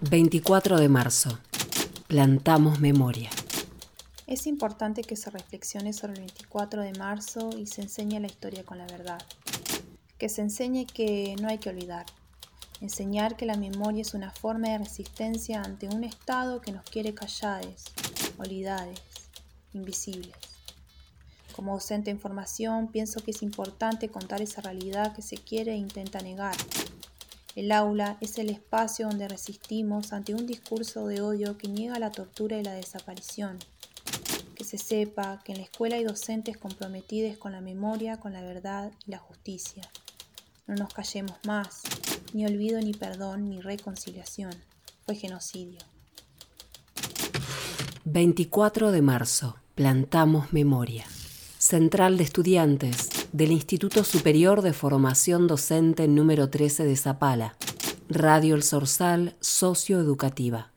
24 de marzo. Plantamos memoria. Es importante que se reflexione sobre el 24 de marzo y se enseñe la historia con la verdad. Que se enseñe que no hay que olvidar. Enseñar que la memoria es una forma de resistencia ante un Estado que nos quiere callades, olvidades, invisibles. Como docente en formación, pienso que es importante contar esa realidad que se quiere e intenta negar. El aula es el espacio donde resistimos ante un discurso de odio que niega la tortura y la desaparición. Que se sepa que en la escuela hay docentes comprometidos con la memoria, con la verdad y la justicia. No nos callemos más, ni olvido, ni perdón, ni reconciliación. Fue genocidio. 24 de marzo. Plantamos memoria. Central de Estudiantes del Instituto Superior de Formación Docente número 13 de Zapala. Radio El Sorsal Socioeducativa.